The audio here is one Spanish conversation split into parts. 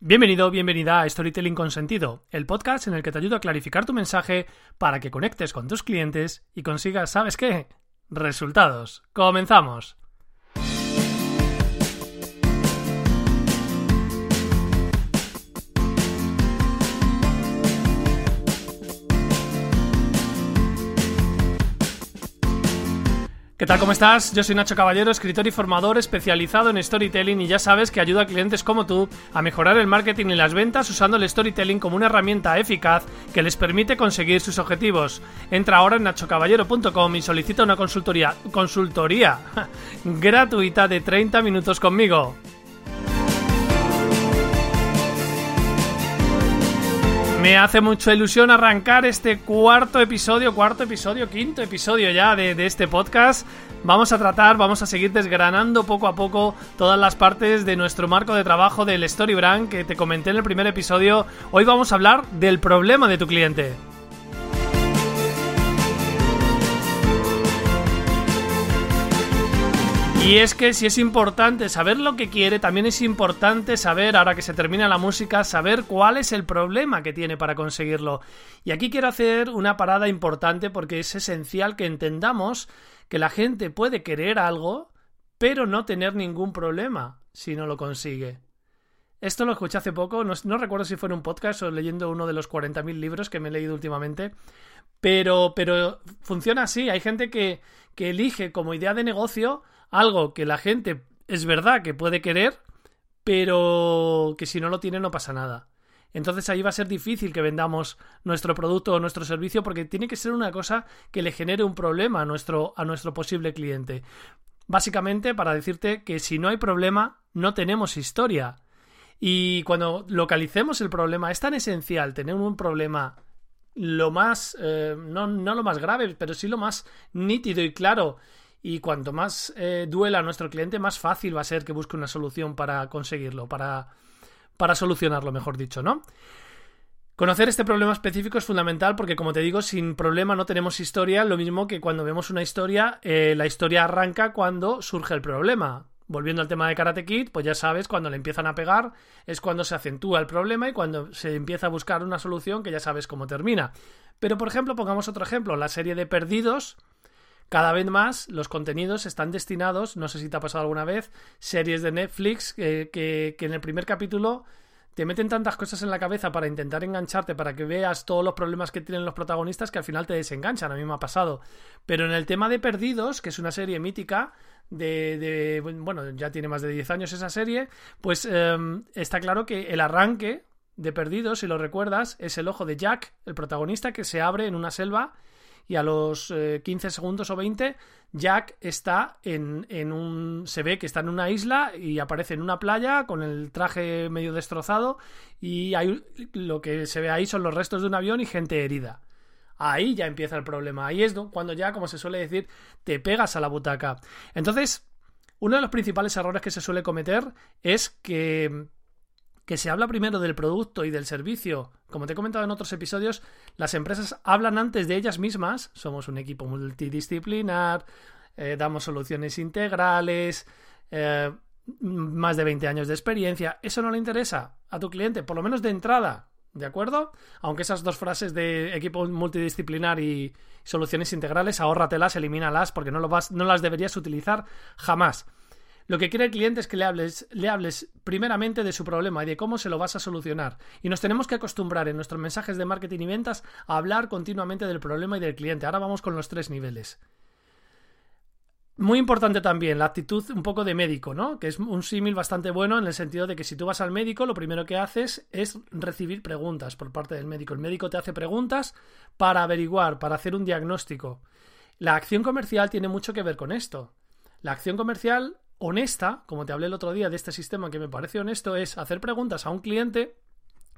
Bienvenido, bienvenida a Storytelling con Sentido, el podcast en el que te ayudo a clarificar tu mensaje para que conectes con tus clientes y consigas, ¿sabes qué? Resultados. Comenzamos. ¿Qué tal? ¿Cómo estás? Yo soy Nacho Caballero, escritor y formador especializado en storytelling y ya sabes que ayuda a clientes como tú a mejorar el marketing y las ventas usando el storytelling como una herramienta eficaz que les permite conseguir sus objetivos. Entra ahora en nachocaballero.com y solicita una consultoría, consultoría gratuita de 30 minutos conmigo. Me hace mucha ilusión arrancar este cuarto episodio, cuarto episodio, quinto episodio ya de, de, este podcast. Vamos a tratar, vamos a seguir desgranando poco a poco todas las partes de nuestro marco de trabajo del StoryBrand que te comenté en el primer episodio. Hoy vamos a hablar del problema de tu cliente. Y es que si es importante saber lo que quiere, también es importante saber, ahora que se termina la música, saber cuál es el problema que tiene para conseguirlo. Y aquí quiero hacer una parada importante porque es esencial que entendamos que la gente puede querer algo, pero no tener ningún problema si no lo consigue. Esto lo escuché hace poco, no, recuerdo si fue en un podcast o leyendo uno de los 40.000 libros que me he leído últimamente, pero, pero funciona así. Hay gente que, que elige como idea de negocio algo que la gente es verdad que puede querer, pero que si no lo tiene no pasa nada. Entonces ahí va a ser difícil que vendamos nuestro producto o nuestro servicio porque tiene que ser una cosa que le genere un problema a nuestro, a nuestro posible cliente. Básicamente para decirte que si no hay problema, no tenemos historia. Y cuando localicemos el problema, es tan esencial tener un problema lo más, eh, no, no lo más grave, pero sí lo más nítido y claro y cuanto más eh, duela nuestro cliente, más fácil va a ser que busque una solución para conseguirlo, para, para solucionarlo, mejor dicho, ¿no? Conocer este problema específico es fundamental porque, como te digo, sin problema no tenemos historia, lo mismo que cuando vemos una historia, eh, la historia arranca cuando surge el problema. Volviendo al tema de Karate Kid, pues ya sabes, cuando le empiezan a pegar es cuando se acentúa el problema y cuando se empieza a buscar una solución que ya sabes cómo termina. Pero, por ejemplo, pongamos otro ejemplo, la serie de Perdidos, cada vez más los contenidos están destinados, no sé si te ha pasado alguna vez, series de Netflix que, que, en el primer capítulo te meten tantas cosas en la cabeza para intentar engancharte, para que veas todos los problemas que tienen los protagonistas que al final te desenganchan. A mí me ha pasado. Pero en el tema de Perdidos, que es una serie mítica, de, de bueno, ya tiene más de 10 años esa serie, pues em, está claro que el arranque de Perdidos, si lo recuerdas, es el ojo de Jack, el protagonista, que se abre en una selva y a los 15 eh, segundos o 20 Jack está en, en, un... se ve que está en una isla y aparece en una playa con el traje medio destrozado y hay, lo que se ve ahí son los restos de un avión y gente herida. Ahí ya empieza el problema. Ahí es cuando ya, como se suele decir, te pegas a la butaca. Entonces, uno de los principales errores que se suele cometer es que que se habla primero del producto y del servicio. Como te he comentado en otros episodios, las empresas hablan antes de ellas mismas. Somos un equipo multidisciplinar, eh, damos soluciones integrales, eh, más de 20 años de experiencia. Eso no le interesa a tu cliente, por lo menos de entrada. ¿De acuerdo? Aunque esas dos frases de equipo multidisciplinar y soluciones integrales, ahórratelas, elimínalas, porque no, lo vas, no las deberías utilizar jamás. Lo que quiere el cliente es que le hables, le hables primeramente de su problema y de cómo se lo vas a solucionar. Y nos tenemos que acostumbrar en nuestros mensajes de marketing y ventas a hablar continuamente del problema y del cliente. Ahora vamos con los tres niveles. Muy importante también la actitud un poco de médico, ¿no? Que es un símil bastante bueno en el sentido de que si tú vas al médico, lo primero que haces es recibir preguntas por parte del médico. El médico te hace preguntas para averiguar, para hacer un diagnóstico. La acción comercial tiene mucho que ver con esto. La acción comercial honesta, como te hablé el otro día de este sistema que me parece honesto, es hacer preguntas a un cliente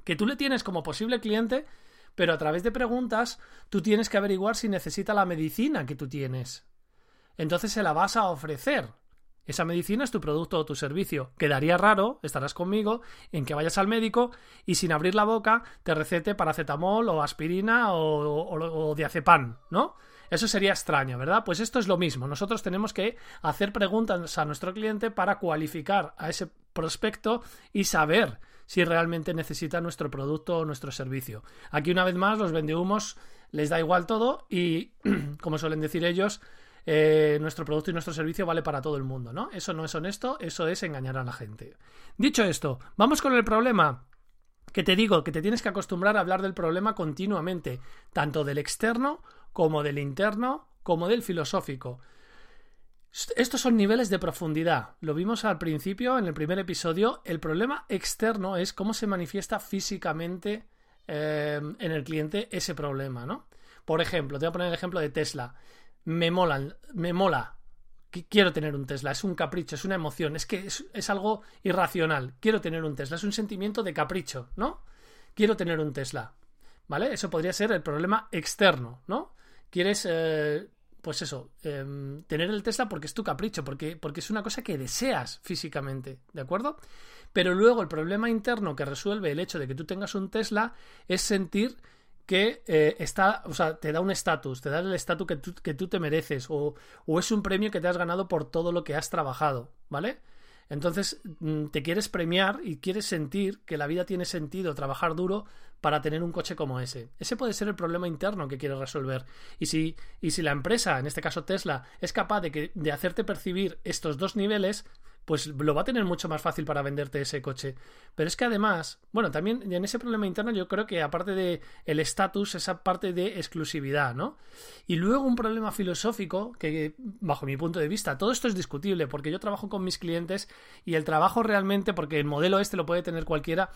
que tú le tienes como posible cliente, pero a través de preguntas tú tienes que averiguar si necesita la medicina que tú tienes. Entonces se la vas a ofrecer. Esa medicina es tu producto o tu servicio. Quedaría raro, estarás conmigo, en que vayas al médico y sin abrir la boca te recete paracetamol o aspirina o, o, diazepam, ¿no? Eso sería extraño, ¿verdad? Pues esto es lo mismo. Nosotros tenemos que hacer preguntas a nuestro cliente para cualificar a ese prospecto y saber si realmente necesita nuestro producto o nuestro servicio. Aquí una vez más los vendehumos les da igual todo y, como suelen decir ellos, eh, nuestro producto y nuestro servicio vale para todo el mundo, ¿no? Eso no es honesto, eso es engañar a la gente. Dicho esto, vamos con el problema. Que te digo que te tienes que acostumbrar a hablar del problema continuamente, tanto del externo como del interno, como del filosófico. Estos son niveles de profundidad. Lo vimos al principio, en el primer episodio. El problema externo es cómo se manifiesta físicamente eh, en el cliente ese problema, ¿no? Por ejemplo, te voy a poner el ejemplo de Tesla me molan, me mola. Quiero tener un Tesla, es un capricho, es una emoción, es que es, algo irracional. Quiero tener un Tesla, es un sentimiento de capricho, ¿no? Quiero tener un Tesla, ¿vale? Eso podría ser el problema externo, ¿no? Quieres, eh, pues eso, em, tener el Tesla porque es tu capricho, porque, porque es una cosa que deseas físicamente, ¿de acuerdo? Pero luego el problema interno que resuelve el hecho de que tú tengas un Tesla es sentir que eh, está, o sea, te da un estatus, te da el estatus que tú, que tú te mereces, o, o, es un premio que te has ganado por todo lo que has trabajado, ¿vale? Entonces mm, te quieres premiar y quieres sentir que la vida tiene sentido, trabajar duro para tener un coche como ese. Ese puede ser el problema interno que quieres resolver. Y si, y si la empresa, en este caso Tesla, es capaz de, que, de hacerte percibir estos dos niveles, pues lo va a tener mucho más fácil para venderte ese coche. Pero es que además, bueno, también en ese problema interno yo creo que aparte de el estatus, esa parte de exclusividad, ¿no? Y luego un problema filosófico que bajo mi punto de vista, todo esto es discutible porque yo trabajo con mis clientes y el trabajo realmente, porque el modelo este lo puede tener cualquiera,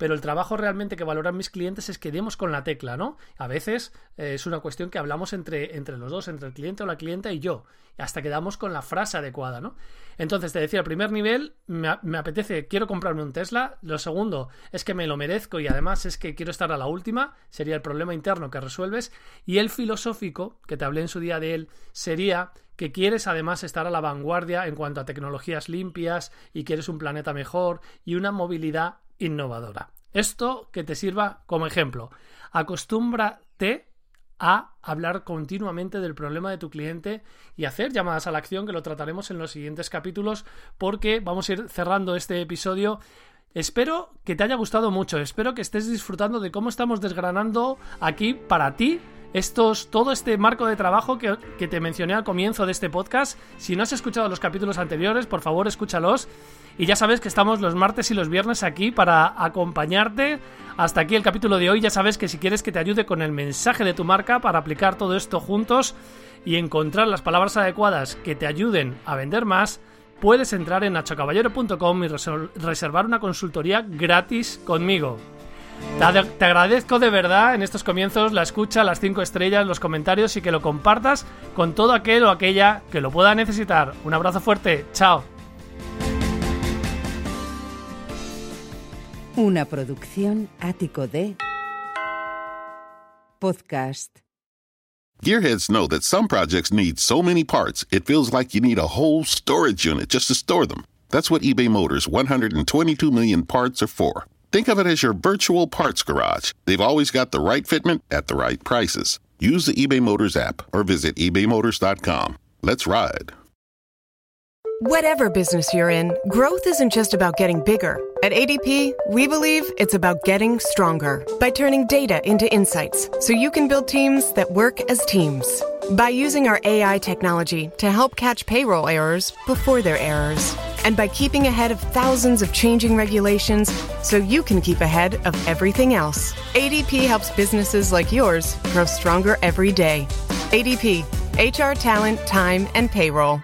pero el trabajo realmente que valoran mis clientes es que demos con la tecla, ¿no? A veces eh, es una cuestión que hablamos entre, entre los dos, entre el cliente o la clienta y yo, hasta que damos con la frase adecuada, ¿no? Entonces te decía, el primer nivel, me, me apetece, quiero comprarme un Tesla, lo segundo es que me lo merezco y además es que quiero estar a la última, sería el problema interno que resuelves, y el filosófico, que te hablé en su día de él, sería que quieres además estar a la vanguardia en cuanto a tecnologías limpias y quieres un planeta mejor y una movilidad innovadora. Esto que te sirva como ejemplo. Acostúmbrate a hablar continuamente del problema de tu cliente y hacer llamadas a la acción que lo trataremos en los siguientes capítulos porque vamos a ir cerrando este episodio Espero que te haya gustado mucho, espero que estés disfrutando de cómo estamos desgranando aquí para ti estos, todo este marco de trabajo que, te mencioné al comienzo de este podcast. Si no has escuchado los capítulos anteriores, por favor escúchalos. Y ya sabes que estamos los martes y los viernes aquí para acompañarte. Hasta aquí el capítulo de hoy. Ya sabes que si quieres que te ayude con el mensaje de tu marca para aplicar todo esto juntos y encontrar las palabras adecuadas que te ayuden a vender más, puedes entrar en nachocaballero.com y reservar una consultoría gratis conmigo. Te, agradezco de verdad en estos comienzos la escucha, las cinco estrellas, los comentarios y que lo compartas con todo aquel o aquella que lo pueda necesitar. Un abrazo fuerte, chao. Una producción ático de podcast. Gearheads know that some projects need so many parts, it feels like you need a whole storage unit just to store them. That's what eBay Motors 122 million parts are for. Think of it as your virtual parts garage. They've always got the right fitment at the right prices. Use the eBay Motors app or visit ebaymotors.com. Let's ride. Whatever business you're in, growth isn't just about getting bigger. At ADP, we believe it's about getting stronger by turning data into insights so you can build teams that work as teams. By using our AI technology to help catch payroll errors before they're errors and by keeping ahead of thousands of changing regulations so you can keep ahead of everything else. ADP helps businesses like yours grow stronger every day. ADP, HR talent, time, and payroll.